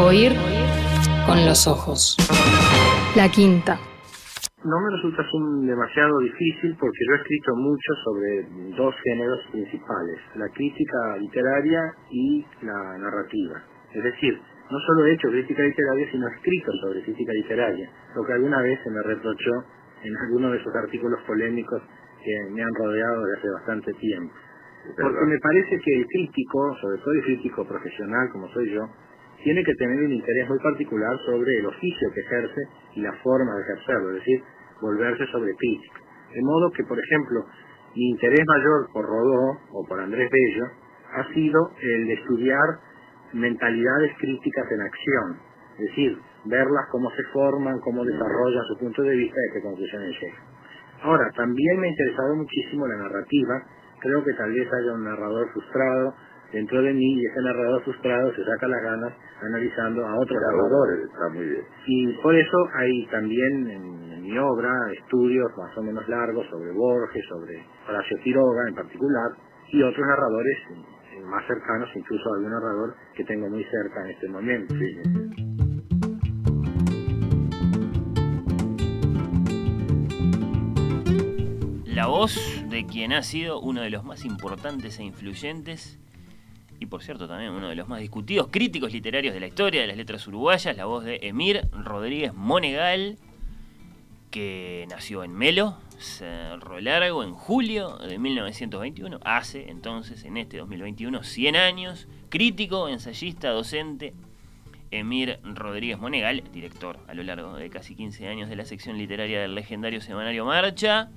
Oír con los ojos. La quinta. No me resulta demasiado difícil porque yo he escrito mucho sobre dos géneros principales, la crítica literaria y la narrativa. Es decir, no solo he hecho crítica literaria, sino he escrito sobre crítica literaria, lo que alguna vez se me reprochó en alguno de esos artículos polémicos que me han rodeado desde hace bastante tiempo. Porque me parece que el crítico, sobre todo el crítico profesional como soy yo, tiene que tener un interés muy particular sobre el oficio que ejerce y la forma de ejercerlo, es decir, volverse sobre crítica. De modo que, por ejemplo, mi interés mayor por Rodó o por Andrés Bello ha sido el de estudiar mentalidades críticas en acción, es decir, verlas cómo se forman, cómo desarrollan su punto de vista y qué conclusiones llegan. Ahora, también me ha interesado muchísimo la narrativa, creo que tal vez haya un narrador frustrado dentro de mí y ese narrador frustrado se saca las ganas analizando a otros narradores. Está muy bien. Y por eso hay también en, mi obra estudios más o menos largos sobre Borges, sobre Horacio Quiroga en particular, y otros narradores más cercanos, incluso algún narrador que tengo muy cerca en este momento. La voz de quien ha sido uno de los más importantes e influyentes y por cierto también uno de los más discutidos críticos literarios de la historia de las letras uruguayas, la voz de Emir Rodríguez Monegal, que nació en Melo, Cerro Largo, en julio de 1921, hace entonces, en este 2021, 100 años, crítico, ensayista, docente, Emir Rodríguez Monegal, director a lo largo de casi 15 años de la sección literaria del legendario semanario Marcha,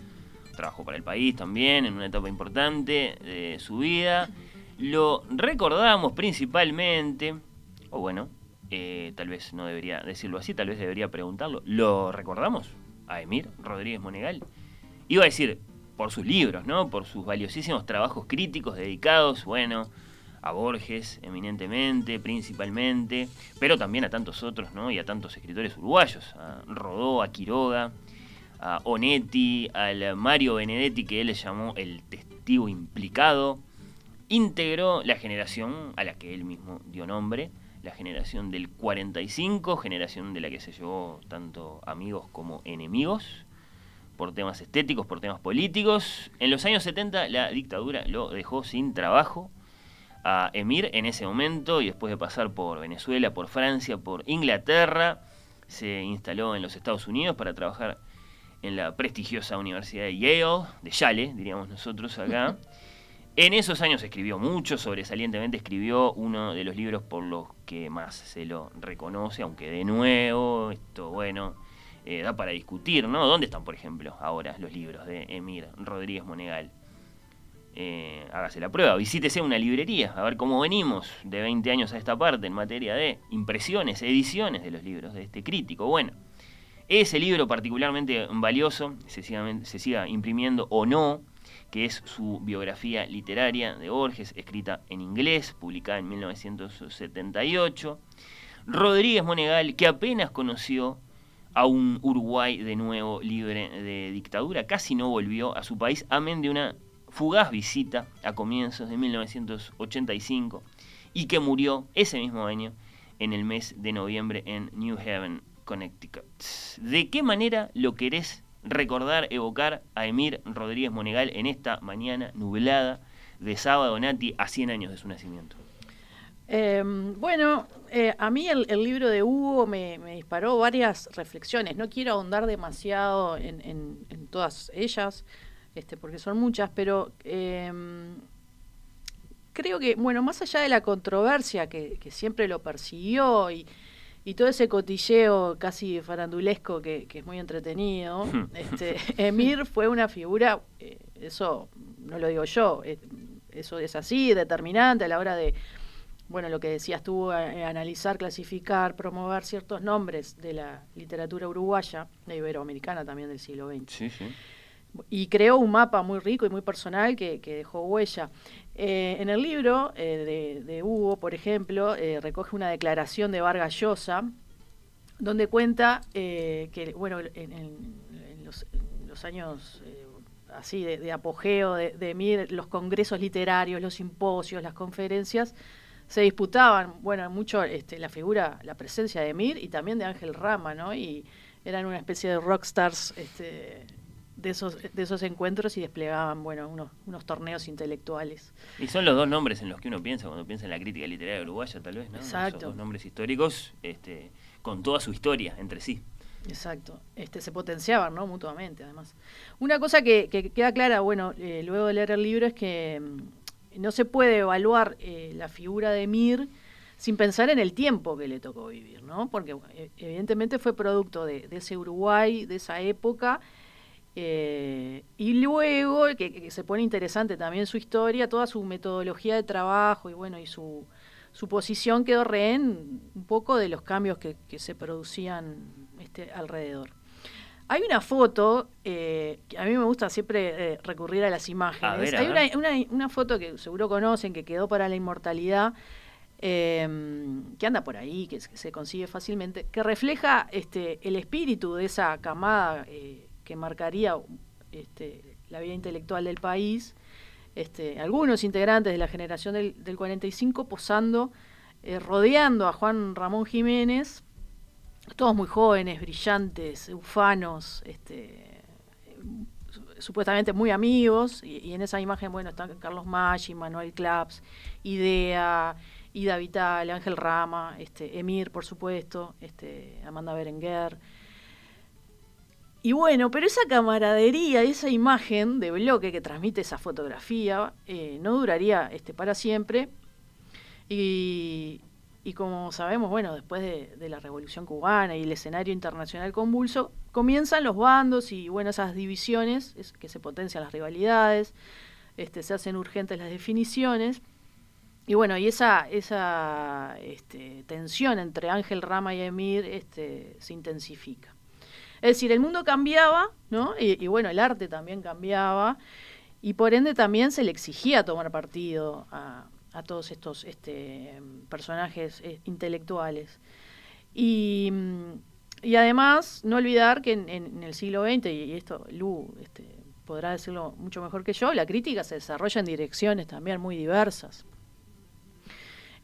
trabajó para el país también en una etapa importante de su vida lo recordamos principalmente, o bueno, eh, tal vez no debería decirlo así, tal vez debería preguntarlo, ¿lo recordamos a Emir Rodríguez Monegal? Iba a decir, por sus libros, ¿no? Por sus valiosísimos trabajos críticos dedicados, bueno, a Borges eminentemente, principalmente, pero también a tantos otros, ¿no? Y a tantos escritores uruguayos, a Rodó, a Quiroga, a Onetti, al Mario Benedetti, que él le llamó el testigo implicado, integró la generación a la que él mismo dio nombre, la generación del 45, generación de la que se llevó tanto amigos como enemigos, por temas estéticos, por temas políticos. En los años 70 la dictadura lo dejó sin trabajo a Emir en ese momento y después de pasar por Venezuela, por Francia, por Inglaterra, se instaló en los Estados Unidos para trabajar en la prestigiosa Universidad de Yale, de Yale, diríamos nosotros acá. En esos años escribió mucho, sobresalientemente escribió uno de los libros por los que más se lo reconoce, aunque de nuevo, esto bueno, eh, da para discutir, ¿no? ¿Dónde están, por ejemplo, ahora los libros de Emir Rodríguez Monegal? Eh, hágase la prueba, visítese una librería, a ver cómo venimos de 20 años a esta parte en materia de impresiones, ediciones de los libros de este crítico. Bueno, ese libro particularmente valioso, se se siga imprimiendo o no, que es su biografía literaria de Borges, escrita en inglés, publicada en 1978. Rodríguez Monegal, que apenas conoció a un Uruguay de nuevo libre de dictadura, casi no volvió a su país, amén de una fugaz visita a comienzos de 1985 y que murió ese mismo año en el mes de noviembre en New Haven, Connecticut. ¿De qué manera lo querés recordar, evocar a Emir Rodríguez Monegal en esta mañana nublada de sábado, Nati, a 100 años de su nacimiento? Em, bueno, eh, a mí el, libro de Hugo me, disparó varias reflexiones. No quiero ahondar demasiado en, todas ellas, este, porque son muchas, pero em, creo que, bueno, más allá de la controversia que, que siempre lo persiguió y, y todo ese cotilleo casi farandulesco que, es muy entretenido. Este, Emir fue una figura, eh, eso no lo digo yo, eh, eso es así, determinante a la hora de, bueno, lo que decías tú, eh, analizar, clasificar, promover ciertos nombres de la literatura uruguaya, de iberoamericana también del siglo XX. Sí, sí. Y creó un mapa muy rico y muy personal que, dejó huella. Eh, en el libro eh, de, Hugo, por ejemplo, eh, recoge una declaración de Vargas Llosa, donde cuenta que, bueno, en, los, años así de, apogeo de, de los congresos literarios, los simposios, las conferencias, se disputaban, bueno, mucho este, la figura, la presencia de Emir y también de Ángel Rama, ¿no? Y eran una especie de rockstars este, de esos, de esos encuentros y desplegaban, bueno, unos, unos torneos intelectuales. Y son los dos nombres en los que uno piensa cuando piensa en la crítica literaria uruguaya, tal vez, ¿no? Exacto. Esos dos nombres históricos, este, con toda su historia entre sí. Exacto, este, se potenciaban, ¿no? Mutuamente, además. Una cosa que, que queda clara, bueno, eh, luego de leer el libro es que mm, no se puede evaluar eh, la figura de Mir sin pensar en el tiempo que le tocó vivir, ¿no? Porque eh, evidentemente fue producto de, de, ese Uruguay, de esa época, eh, y luego, que, que, se pone interesante también su historia, toda su metodología de trabajo y bueno, y su, su posición quedó rehén un poco de los cambios que, que se producían este, alrededor. Hay una foto, eh, que a mí me gusta siempre eh, recurrir a las imágenes. A ver, a Hay una, una, una foto que seguro conocen, que quedó para la inmortalidad, eh, que anda por ahí, que, se- que se consigue fácilmente, que refleja este, el espíritu de esa camada que marcaría este, la vida intelectual del país. Este, algunos integrantes de la generación del, del 45 posando, eh, rodeando a Juan Ramón Jiménez, todos muy jóvenes, brillantes, ufanos, este, su- supuestamente muy amigos, y, en esa imagen, bueno, están Carlos Maggi, Manuel Claps, Idea, Ida Vital, Ángel Rama, Emir, por supuesto, Amanda Berenguer. Y bueno, pero esa camaradería, esa imagen de bloque que transmite esa fotografía, eh, no duraría este, para siempre. Y, y como sabemos, bueno, después de, la Revolución Cubana y el escenario internacional convulso, comienzan los bandos y bueno, esas divisiones, es, que se potencian las rivalidades, este, se hacen urgentes las definiciones. Y bueno, y esa, esa este, tensión entre Ángel Rama y Emir este, se intensifica. Es decir, el mundo cambiaba, ¿no? Y, bueno, el arte también cambiaba, y por ende también se le exigía tomar partido a, a todos estos este, personajes eh, intelectuales. Y, mm, y además, no olvidar que en el siglo XX, y, y esto Lu este, podrá decirlo mucho mejor que yo, la crítica se desarrolla en direcciones también muy diversas.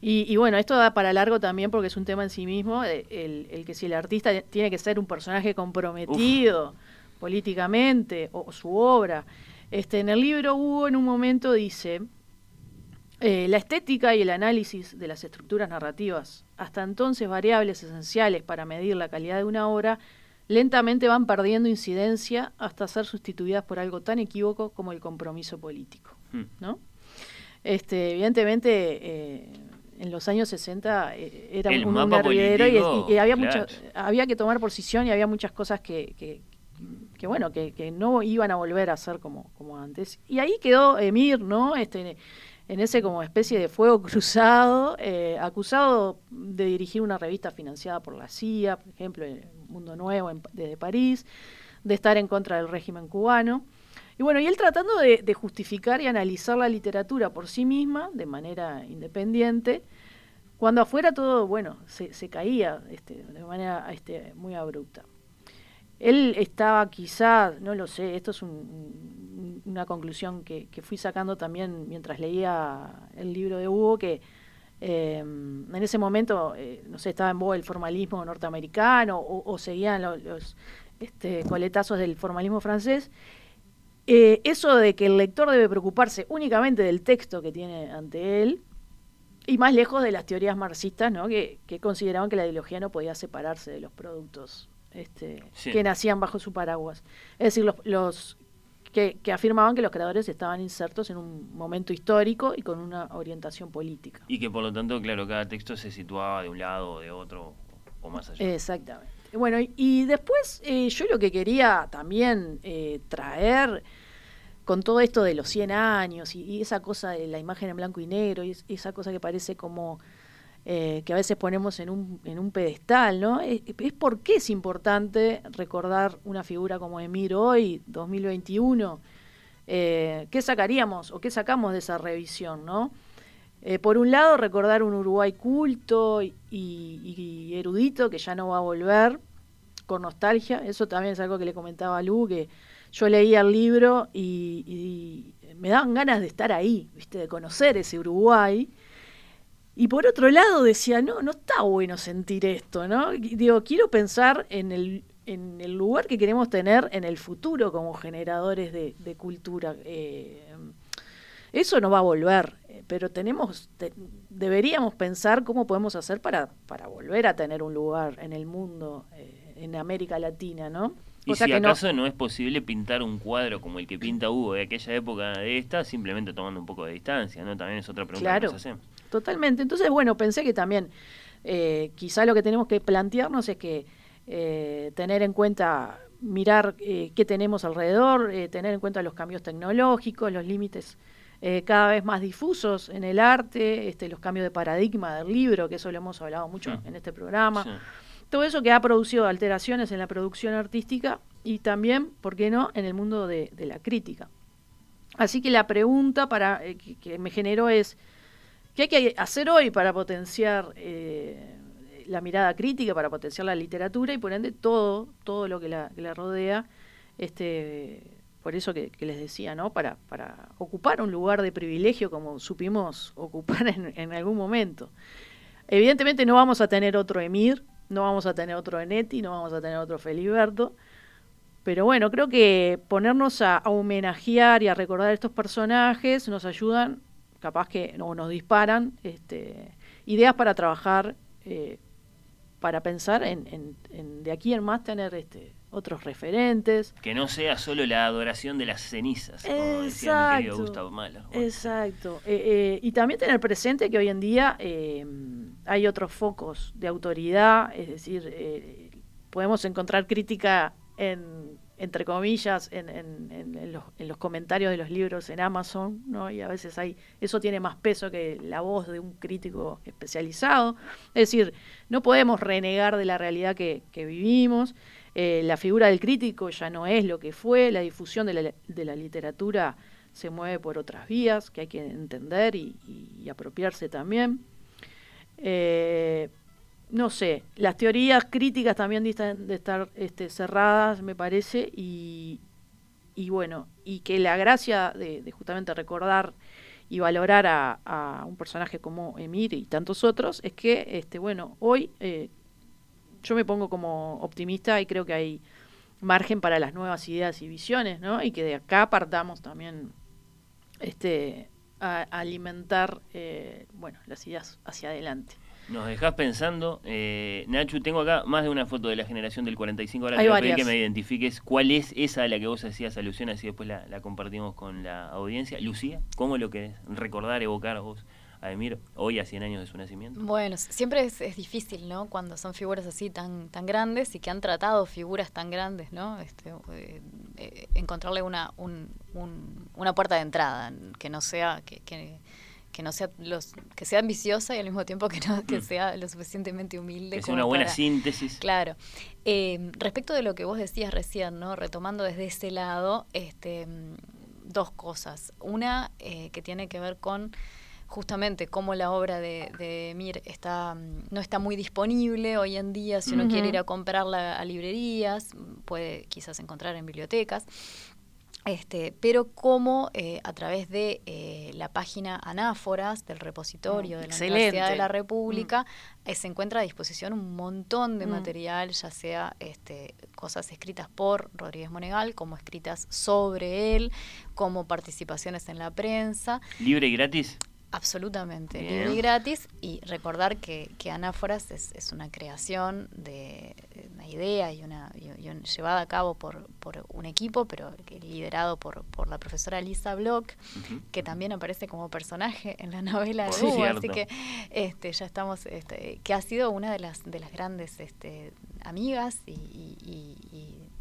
Y, y bueno, esto da para largo también porque es un tema en sí mismo, eh, el, el que si el artista tiene que ser un personaje comprometido políticamente o, o su obra. Este, en el libro Hugo en un momento dice, eh, la estética y el análisis de las estructuras narrativas, hasta entonces variables esenciales para medir la calidad de una obra, lentamente van perdiendo incidencia hasta ser sustituidas por algo tan equívoco como el compromiso político. Hmm. ¿no? Este, evidentemente, eh, en los años 60 eh, era El un, un hervidero y, y- había, claro. mucho- había que tomar posición y había muchas cosas que, que, que, bueno, que, que no iban a volver a ser como, como antes. Y ahí quedó Emir, ¿no? Este, en ese como especie de fuego cruzado, eh, acusado de dirigir una revista financiada por la CIA, por ejemplo, en Mundo Nuevo en- desde París, de estar en contra del régimen cubano. Y bueno, y él tratando de, justificar y analizar la literatura por sí misma, de manera independiente, cuando afuera todo, bueno, se, caía este, de manera este, muy abrupta. Él estaba quizá, no lo sé, esto es un- un- una conclusión que, que fui sacando también mientras leía el libro de Hugo, que eh, en ese momento, eh, no sé, estaba en boga el formalismo norteamericano o, seguían lo- los este, coletazos del formalismo francés. Eh, eso de que el lector debe preocuparse únicamente del texto que tiene ante él, y más lejos de las teorías marxistas, ¿no? que, que consideraban que la ideología no podía separarse de los productos este, Sí. que nacían bajo su paraguas. Es decir, los, los que, que afirmaban que los creadores estaban insertos en un momento histórico y con una orientación política. Y que por lo tanto, claro, cada texto se situaba de un lado o de otro o más allá. Exactamente. Bueno, y, después eh, yo lo que quería también eh, traer con todo esto de los 100 años y, esa cosa de la imagen en blanco y negro y es- esa cosa que parece como eh, que a veces ponemos en un, en un pedestal, ¿no? Es, es por qué es importante recordar una figura como Emir hoy, 2021. Eh, ¿Qué sacaríamos o qué sacamos de esa revisión, no? Eh, por un lado, recordar un Uruguay culto y, erudito que ya no va a volver con nostalgia. Eso también es algo que le comentaba a Lu, que yo leía el libro y, y me daban ganas de estar ahí, ¿viste? de conocer ese Uruguay. Y por otro lado decía, no, no está bueno sentir esto, ¿no? Digo, quiero pensar en el, en el lugar que queremos tener en el futuro como generadores de, cultura. Eh, eso no va a volver, eh, pero tenemos, deberíamos pensar cómo podemos hacer para, para volver a tener un lugar en el mundo, eh, en América Latina, ¿no? Y si acaso no... es posible pintar un cuadro como el que pinta Hugo de aquella época de esta, simplemente tomando un poco de distancia, ¿no? También es otra pregunta que nos hacemos. Totalmente. Entonces, bueno, pensé que también quizá lo que tenemos que plantearnos es que eh, tener en cuenta, mirar eh, qué tenemos alrededor, eh, tener en cuenta los cambios tecnológicos, los límites cada vez más difusos en el arte, este, los cambios de paradigma del libro, que eso lo hemos hablado mucho en este programa. Todo eso que ha producido alteraciones en la producción artística y también, ¿por qué no?, en el mundo de, la crítica. Así que la pregunta para, que, me generó es, ¿qué hay que hacer hoy para potenciar la mirada crítica, para potenciar la literatura y por ende todo, todo lo que la, rodea, este, por eso que, les decía, ¿no? Para, para ocupar un lugar de privilegio como supimos ocupar en, algún momento. Evidentemente no vamos a tener otro Emir, no vamos a tener otro Enetti, no vamos a tener otro Feliberto, pero bueno, creo que ponernos a, homenajear y a recordar estos personajes nos ayudan, capaz que o nos disparan este, ideas para trabajar eh, para pensar en, de aquí en más tener este otros referentes. Que no sea solo la adoración de las cenizas, como decía mi querido Gustavo Mahler. Exacto. Eh, eh, y también tener presente que hoy en día eh, hay otros focos de autoridad, es decir, podemos encontrar crítica en entre comillas, en, en, en, los, en, los, comentarios de los libros en Amazon, ¿no? Y a veces hay, eso tiene más peso que la voz de un crítico especializado. Es decir, no podemos renegar de la realidad que, que vivimos. Eh, la figura del crítico ya no es lo que fue, la difusión de la, literatura se mueve por otras vías que hay que entender y, apropiarse también. Eh, no sé, las teorías críticas también distan de estar este, cerradas, me parece, y, y, bueno, y que la gracia de, justamente recordar y valorar a, un personaje como Emir y tantos otros es que, este, bueno, hoy eh, yo me pongo como optimista y creo que hay margen para las nuevas ideas y visiones, ¿no? Y que de acá partamos también este, a, alimentar, eh, bueno, las ideas hacia adelante. Nos dejás pensando, eh, Nacho, tengo acá más de una foto de la generación del 45, ahora te voy a pedir que me identifiques cuál es esa a la que vos hacías alusión, así después la, compartimos con la audiencia. Lucía, ¿cómo lo querés recordar, evocar vos? A Emir hoy a 100 años de su nacimiento? Bueno, siempre es, difícil, ¿no? Cuando son figuras así tan tan grandes y que han tratado figuras tan grandes, ¿no? Este, eh, eh, encontrarle una un, una puerta de entrada que no sea que, que que no sea los que sea ambiciosa y al mismo tiempo que no que mm. sea lo suficientemente humilde que sea una buena síntesis claro eh, respecto de lo que vos decías recién no retomando desde ese lado este dos cosas una eh, que tiene que ver con justamente cómo la obra de, de, Mir está no está muy disponible hoy en día si uno quiere ir a comprarla a librerías puede quizás encontrar en bibliotecas este, pero como eh, a través de eh, la página Anáforas del repositorio mm, de la Universidad de la República mm. eh, se encuentra a disposición un montón de mm. material, ya sea este, cosas escritas por Rodríguez Monegal, como escritas sobre él, como participaciones en la prensa. ¿Libre y gratis? Absolutamente, libre y gratis. Y recordar que, que Anáforas es, es una creación de, una idea y una, llevada a cabo por, por un equipo, pero liderado por, por la profesora Lisa Block, que también aparece como personaje en la novela de Hugo, así que este, ya estamos, este, que ha sido una de las, de las grandes este, amigas y, y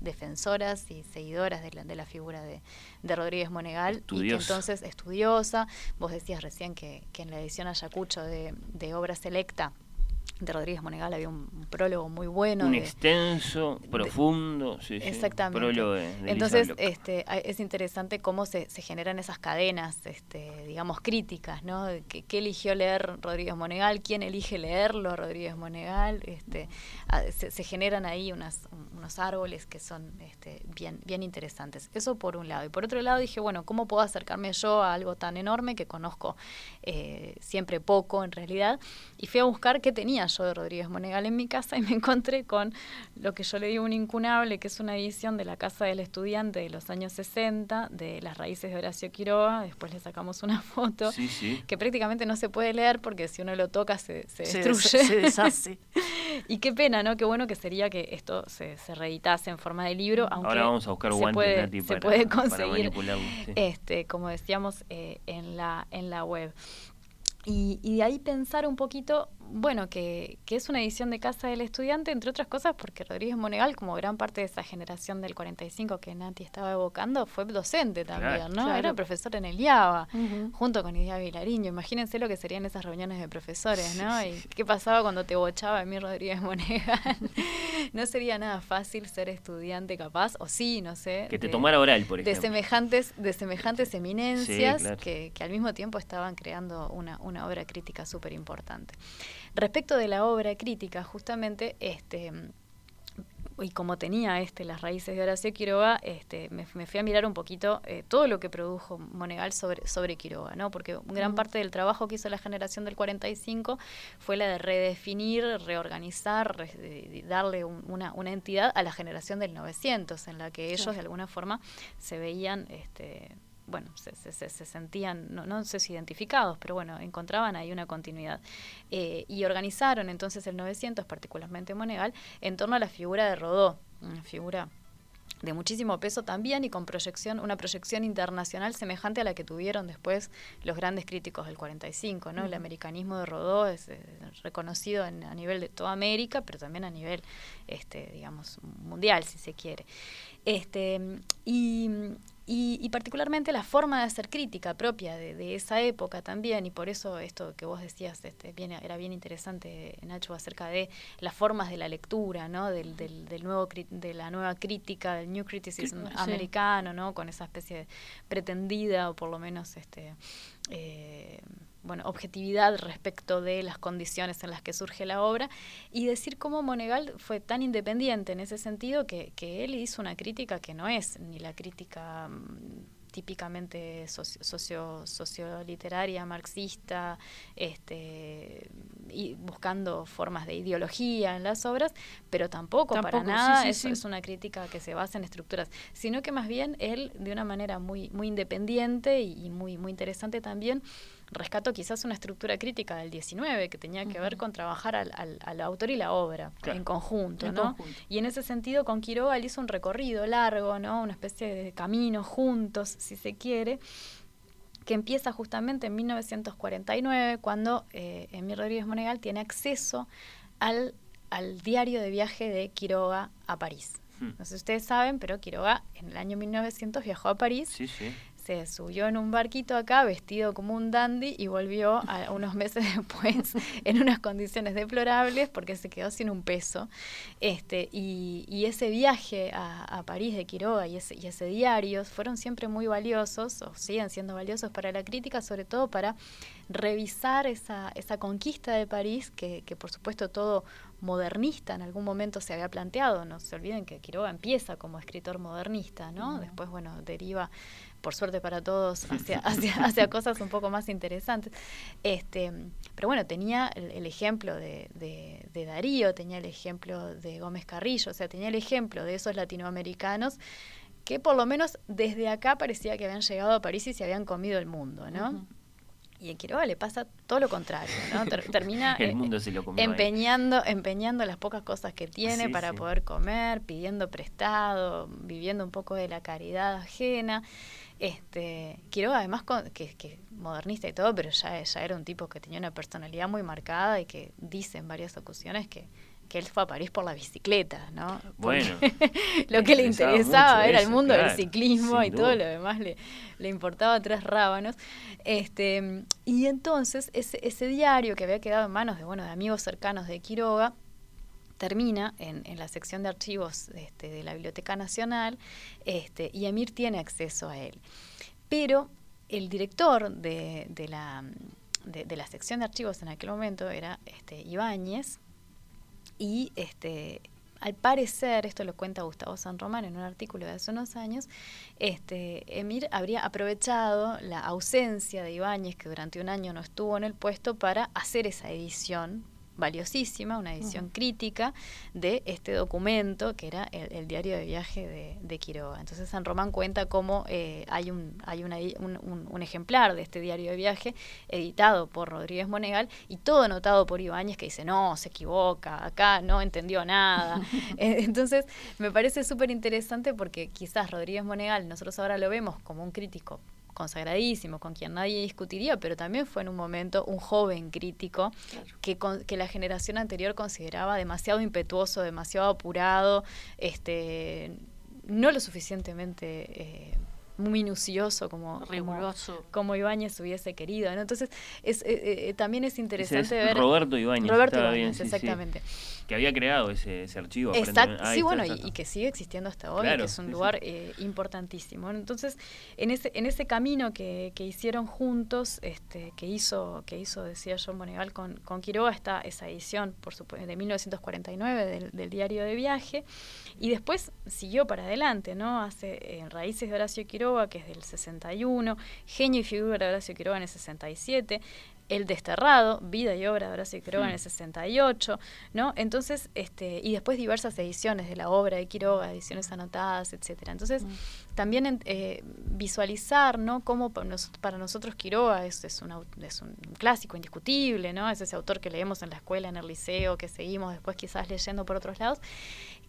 defensoras y seguidoras de la, de la figura de, de Rodríguez Monegal. Y que entonces, estudiosa. Vos decías recién que, que en la edición Ayacucho de, de Obra Selecta de Rodríguez Monegal había un, prólogo muy bueno. Un extenso, profundo, sí, exactamente. Prólogo de, Entonces, este, es interesante cómo se, se, generan esas cadenas, este, digamos, críticas, ¿no? ¿Qué, ¿Qué, eligió leer Rodríguez Monegal? ¿Quién elige leerlo Rodríguez Monegal? Este, se, se, generan ahí unas, unos árboles que son este, bien, bien interesantes. Eso por un lado. Y por otro lado dije, bueno, ¿cómo puedo acercarme yo a algo tan enorme que conozco eh, siempre poco en realidad? Y fui a buscar qué tenía yo de Rodríguez Monegal en mi casa y me encontré con lo que yo le digo un incunable, que es una edición de la Casa del Estudiante de los años 60, de las raíces de Horacio Quiroga, después le sacamos una foto, que prácticamente no se puede leer porque si uno lo toca se, se destruye. Se, deshace. y qué pena, ¿no? Qué bueno que sería que esto se, reeditase en forma de libro, aunque Ahora vamos a buscar se puede, se puede conseguir, este, como decíamos, eh, en, la, en la web. Y, y, de ahí pensar un poquito bueno, que, que, es una edición de Casa del Estudiante, entre otras cosas porque Rodríguez Monegal, como gran parte de esa generación del 45 que Nati estaba evocando, fue docente también, ¿no? Era profesor en el IABA, junto con Idia Vilariño. Imagínense lo que serían esas reuniones de profesores, ¿no? y qué pasaba cuando te bochaba a mí Rodríguez Monegal. no sería nada fácil ser estudiante capaz, o sí, no sé. Que te tomara oral, por ejemplo. De semejantes, de semejantes eminencias que, que, al mismo tiempo estaban creando una, una obra crítica súper importante. Respecto de la obra crítica, justamente, este y como tenía este las raíces de Horacio Quiroga, este, me, fui a mirar un poquito eh, todo lo que produjo Monegal sobre, sobre Quiroga, ¿no? porque gran parte del trabajo que hizo la generación del 45 fue la de redefinir, reorganizar, darle una, una, entidad a la generación del 900, en la que ellos de alguna forma se veían este, bueno, se, se, se sentían, no, no, sé si identificados, pero bueno, encontraban ahí una continuidad. Eh, y organizaron entonces el 900, particularmente Monegal, en torno a la figura de Rodó, una figura de muchísimo peso también y con proyección, una proyección internacional semejante a la que tuvieron después los grandes críticos del 45, ¿no? El americanismo de Rodó es eh, reconocido a nivel de toda América, pero también a nivel, este, digamos, mundial, si se quiere. Este, y, y, particularmente la forma de hacer crítica propia de, esa época también, y por eso esto que vos decías este, era bien interesante, Nacho, acerca de las formas de la lectura, ¿no? del, del, del nuevo, de la nueva crítica, del New Criticism americano, ¿no? con esa especie de pretendida, o por lo menos este, eh, bueno, objetividad respecto de las condiciones en las que surge la obra. Y decir cómo Monegal fue tan independiente en ese sentido que, que él hizo una crítica que no es ni la crítica mm, típicamente socio, socioliteraria, marxista, este, y buscando formas de ideología en las obras, pero tampoco, para nada eso es una crítica que se basa en estructuras, sino que más bien él, de una manera muy, muy independiente y, muy, muy interesante también, rescató quizás una estructura crítica del 19 que tenía que ver con trabajar al, al, autor y la obra en conjunto, ¿no? Y en ese sentido con Quiroga él hizo un recorrido largo, ¿no? Una especie de camino juntos, si se quiere, que empieza justamente en 1949 cuando eh, Emir Rodríguez Monegal tiene acceso al, al diario de viaje de Quiroga a París. Hmm. No sé si ustedes saben, pero Quiroga en el año 1900 viajó a París sí, sí se subió en un barquito acá vestido como un dandy y volvió a, unos meses después en unas condiciones deplorables porque se quedó sin un peso. Este, y, y ese viaje a, a, París de Quiroga y ese, y ese diario fueron siempre muy valiosos, o siguen siendo valiosos para la crítica, sobre todo para revisar esa, esa conquista de París, que, que por supuesto todo modernista en algún momento se había planteado. No se olviden que Quiroga empieza como escritor modernista, ¿no? Después, bueno, deriva por suerte para todos, hacia, hacia, cosas un poco más interesantes. Este, pero bueno, tenía el, ejemplo de, de, Darío, tenía el ejemplo de Gómez Carrillo, o sea, tenía el ejemplo de esos latinoamericanos que por lo menos desde acá parecía que habían llegado a París y se habían comido el mundo, ¿no? Y en Quiroga le pasa todo lo contrario, ¿no? termina eh, empeñando, empeñando las pocas cosas que tiene para poder comer, pidiendo prestado, viviendo un poco de la caridad ajena. Este, Quiroga además que, que modernista y todo, pero ya, ya era un tipo que tenía una personalidad muy marcada y que dice en varias ocasiones que que él fue a París por la bicicleta, ¿no? Bueno. lo que le interesaba era el mundo del ciclismo y todo lo demás le, le importaba tres rábanos. Este, y entonces ese, ese diario que había quedado en manos de, bueno, de amigos cercanos de Quiroga, termina en, la sección de archivos este, de la Biblioteca Nacional este, y Emir tiene acceso a él. Pero el director de la sección de archivos en aquel momento era este, Ibáñez y este, al parecer, esto lo cuenta Gustavo San Román en un artículo de hace unos años, este, Emir habría aprovechado la ausencia de Ibáñez, que durante un año no estuvo en el puesto, para hacer esa edición valiosísima, una edición crítica de este documento que era el, el diario de viaje de, de, Quiroga. Entonces San Román cuenta cómo eh, hay, un, hay una, un, un, un, ejemplar de este diario de viaje editado por Rodríguez Monegal y todo anotado por Ibáñez que dice, no, se equivoca, acá no entendió nada. Entonces me parece súper interesante porque quizás Rodríguez Monegal, nosotros ahora lo vemos como un crítico consagradísimo, con quien nadie discutiría, pero también fue en un momento un joven crítico claro. que, con, que la generación anterior consideraba demasiado impetuoso, demasiado apurado, este, no lo suficientemente eh, minucioso como riguroso como, como, Ibáñez hubiese querido ¿no? entonces es, eh, eh, también es interesante es ver Roberto Ibáñez Roberto Ibáñez bien, sí, exactamente sí. Que había creado ese, ese archivo exacto. sí bueno y, y, que sigue existiendo hasta hoy claro, que es un sí, lugar eh, importantísimo. Entonces en ese en ese camino que, que hicieron juntos este que hizo que hizo decía John Monegal con, con Quiroga está esa edición por supuesto de 1949 del, del diario de viaje y después siguió para adelante no hace en raíces de Horacio Quiroga que es del 61, Genio y figura de Horacio Quiroga en el 67, El Desterrado, Vida y Obra de Horacio Quiroga en el 68, ¿no? Entonces, este, y después diversas ediciones de la obra de Quiroga, ediciones anotadas, etcétera. Entonces, mm. también eh, visualizar, ¿no? Cómo para nosotros, para nosotros Quiroga es, es, un, es un clásico indiscutible, ¿no? Es ese autor que leemos en la escuela, en el liceo, que seguimos después quizás leyendo por otros lados,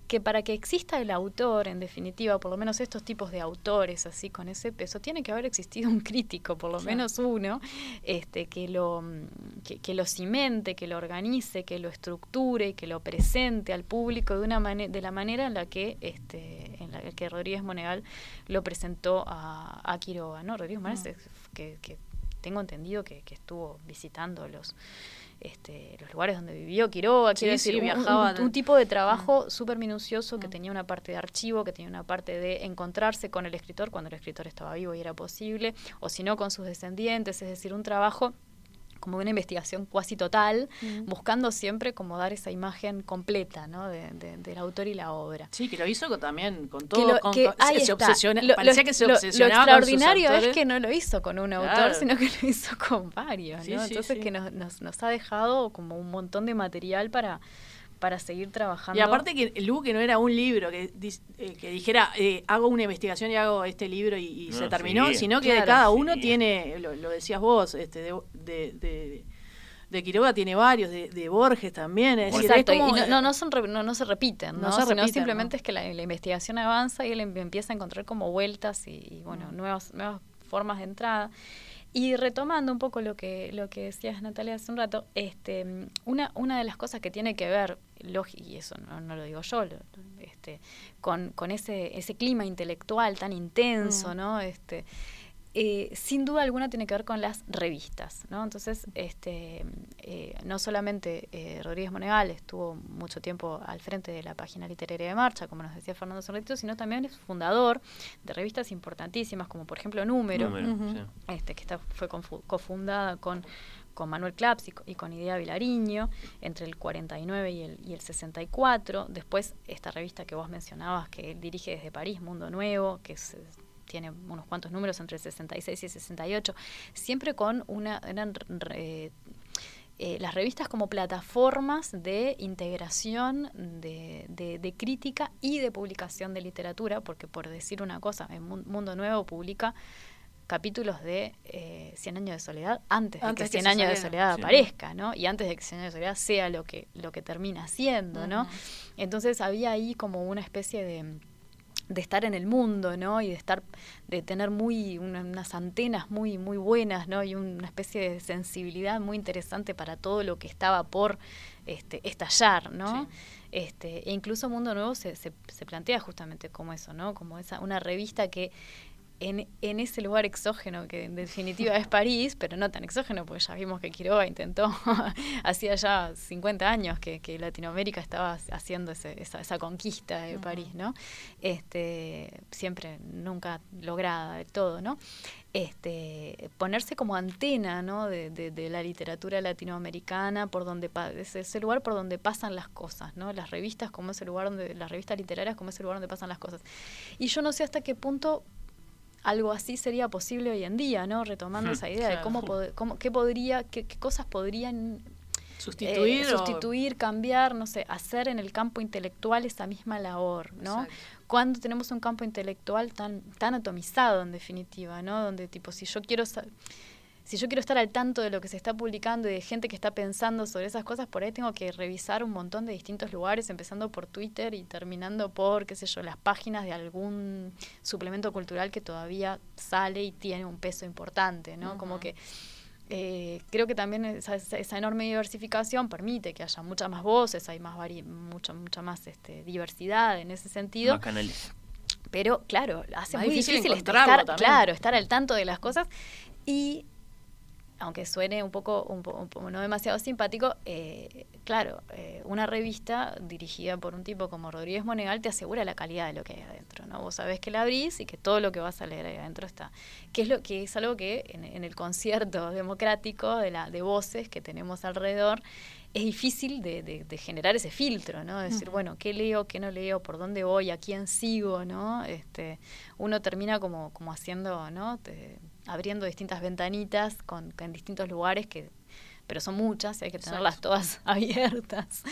que para que exista el autor, en definitiva, por lo menos estos tipos de autores así con ese peso, tiene que haber existido un crítico, por lo claro. menos uno, este, que lo que, que, lo cimente, que lo organice, que lo estructure, que lo presente al público de una de la manera en la que este, en la que Rodríguez Monegal lo presentó a, a Quiroga, ¿no? Rodríguez Monegal, mm. que, que, tengo entendido que, que estuvo visitando los este, los lugares donde vivió Quiroga, sí, quiero decir, sí, viajaba un, un, tipo de trabajo súper minucioso que tenía una parte de archivo, que tenía una parte de encontrarse con el escritor cuando el escritor estaba vivo y era posible, o si no con sus descendientes, es decir, un trabajo como una investigación cuasi total, mm. buscando siempre como dar esa imagen completa ¿no? de, de, del autor y la obra. Sí, que lo hizo con, también con todo, lo, con, que, ahí se obsesiona, lo, parecía lo, que se lo, obsesionaba lo extraordinario con sus es que no lo hizo con un autor, claro. sino que lo hizo con varios, sí, ¿no? sí, Entonces sí. que nos, nos, nos ha dejado como un montón de material para para seguir trabajando. Y aparte que Lu, que no era un libro que, eh, que dijera, eh, hago una investigación y hago este libro y, y no, se terminó, sí, sino que claro, cada uno sí. tiene, lo, lo, decías vos, este, de, de, de de Quiroga tiene varios, de, de Borges también. Es decir, Exacto, es como, y no, no, no, son, no, no, se repiten, no, ¿no? se Sino repiten, simplemente es que la, la, investigación avanza y él em, empieza a encontrar como vueltas y, y bueno, Mm. nuevas, nuevas formas de entrada. Y retomando un poco lo que, lo que decías, Natalia, hace un rato, este, una, una de las cosas que tiene que ver, y eso no, no lo digo yo, lo, este, con, con ese, ese clima intelectual tan intenso, Mm. ¿no? Este, eh, sin duda alguna tiene que ver con las revistas, ¿no? Entonces, este, eh, no solamente eh, Rodríguez Monegal estuvo mucho tiempo al frente de la página literaria de Marcha, como nos decía Fernando Sorrentito, sino también es fundador de revistas importantísimas, como por ejemplo Número, Número, uh -huh. sí. este, que está, fue cofundada con con Manuel Claps y, y, con Idea Vilariño entre el 49 y el, y el 64. Después, esta revista que vos mencionabas, que él dirige desde París, Mundo Nuevo, que es, tiene unos cuantos números entre 66 y 68, siempre con una... Eran, eh, eh, las revistas como plataformas de integración, de, de, de, crítica y de publicación de literatura, porque por decir una cosa, en Mundo Nuevo publica capítulos de eh, Cien años de soledad antes, antes de que Cien años de soledad sí. aparezca, ¿no? Y antes de que Cien años de soledad sea lo que, lo que termina siendo, uh -huh. ¿no? Entonces había ahí como una especie de de estar en el mundo, ¿no? Y de estar, de tener muy unas antenas muy, muy buenas, ¿no? Y una especie de sensibilidad muy interesante para todo lo que estaba por este, estallar, ¿no? Este, e incluso Mundo Nuevo se, se, se, plantea justamente como eso, ¿no? Como esa, una revista que en, en, ese lugar exógeno que en definitiva es París, pero no tan exógeno, porque ya vimos que Quiroga intentó, hacía ya 50 años que, que Latinoamérica estaba haciendo ese, esa, esa, conquista de París, ¿no? Este, siempre, nunca lograda del todo, ¿no? Este, ponerse como antena ¿no? de, de, de la literatura latinoamericana por donde es ese lugar por donde pasan las cosas no las revistas como ese lugar donde las revistas literarias como ese lugar donde pasan las cosas y yo no sé hasta qué punto algo así sería posible hoy en día, ¿no? Retomando esa idea claro. de cómo, cómo qué podría, qué, qué cosas podrían sustituir, eh, sustituir, cambiar, no sé, hacer en el campo intelectual esa misma labor, ¿no? Exacto. Cuando tenemos un campo intelectual tan tan atomizado en definitiva, ¿no? Donde tipo si yo quiero si yo quiero estar al tanto de lo que se está publicando y de gente que está pensando sobre esas cosas, por ahí tengo que revisar un montón de distintos lugares, empezando por Twitter y terminando por, qué sé yo, las páginas de algún suplemento cultural que todavía sale y tiene un peso importante, ¿no? Uh -huh. Como que eh, creo que también esa, esa, enorme diversificación permite que haya muchas más voces, hay más vari mucha, mucha más este, diversidad en ese sentido. Más canales. Pero claro, hace más muy difícil, difícil estar, claro, estar al tanto de las cosas y aunque suene un poco, un, un, no demasiado simpático, eh, claro, eh, una revista dirigida por un tipo como Rodríguez Monegal te asegura la calidad de lo que hay adentro, ¿no? Vos sabés que la abrís y que todo lo que vas a leer ahí adentro está. Que es lo que es algo que en, en el concierto democrático de la de voces que tenemos alrededor es difícil de, de, de, generar ese filtro, ¿no? De decir, uh -huh. bueno, ¿qué leo, qué no leo, por dónde voy, a quién sigo, ¿no? Este, uno termina como, como haciendo, ¿no? Te, abriendo distintas ventanitas con, en distintos lugares que pero son muchas y hay que tenerlas Exacto. todas abiertas.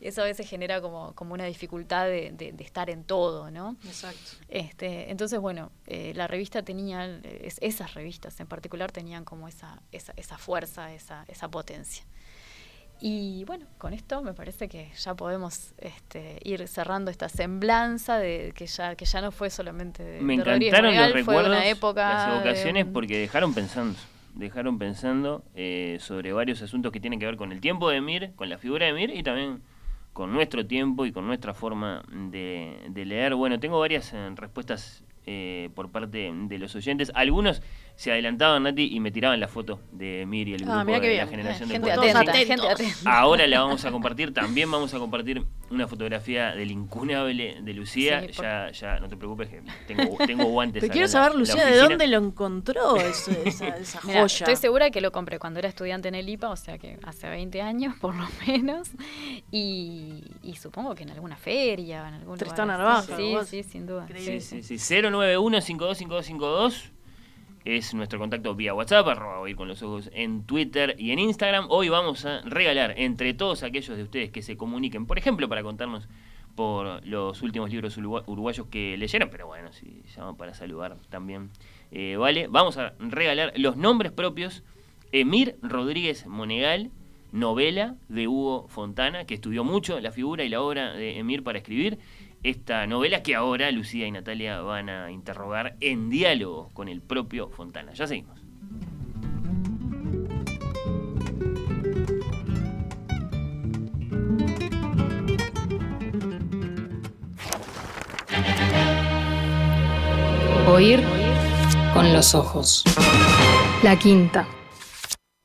Eso a veces genera como, como una dificultad de, de, de, estar en todo, ¿no? Exacto. Este, entonces, bueno, eh, la revista tenía, es, esas revistas en particular tenían como esa, esa, esa fuerza, esa, esa potencia. Y bueno, con esto me parece que ya podemos este, ir cerrando esta semblanza de que ya que ya no fue solamente de, me de encantaron Real, los recuerdos, una época las evocaciones de... porque dejaron pensando dejaron pensando eh, sobre varios asuntos que tienen que ver con el tiempo de Mir, con la figura de Mir y también con nuestro tiempo y con nuestra forma de, de leer. Bueno, tengo varias eh, respuestas eh, por parte de los oyentes. Algunos se adelantaban, Nati, y me tiraban la foto de Miri, el ah, grupo de bien. la generación eh, de gente atenta, gente atenta. Ahora la vamos a compartir. También vamos a compartir una fotografía del incunable de Lucía. Sí, por... ya, ya, no te preocupes, que tengo, tengo guantes. Pero quiero saber, la, Lucía, la ¿de dónde lo encontró eso, esa, esa Mirá, joya? Estoy segura que lo compré cuando era estudiante en el IPA, o sea que hace 20 años, por lo menos. Y, y supongo que en alguna feria, en algún Tristán lugar. Narvaja. Sí, sí, sin duda. Sí, sí, sí. 091 525252 es nuestro contacto vía WhatsApp, arroba oír con los ojos en Twitter y en Instagram. Hoy vamos a regalar entre todos aquellos de ustedes que se comuniquen, por ejemplo, para contarnos por los últimos libros uruguayos que leyeron, pero bueno, si llaman para saludar también, eh, vale. Vamos a regalar los nombres propios. Emir Rodríguez Monegal, novela de Hugo Fontana, que estudió mucho la figura y la obra de Emir para escribir esta novela que ahora Lucía y Natalia van a interrogar en diálogo con el propio Fontana. Ya seguimos. Oír con los ojos. La quinta.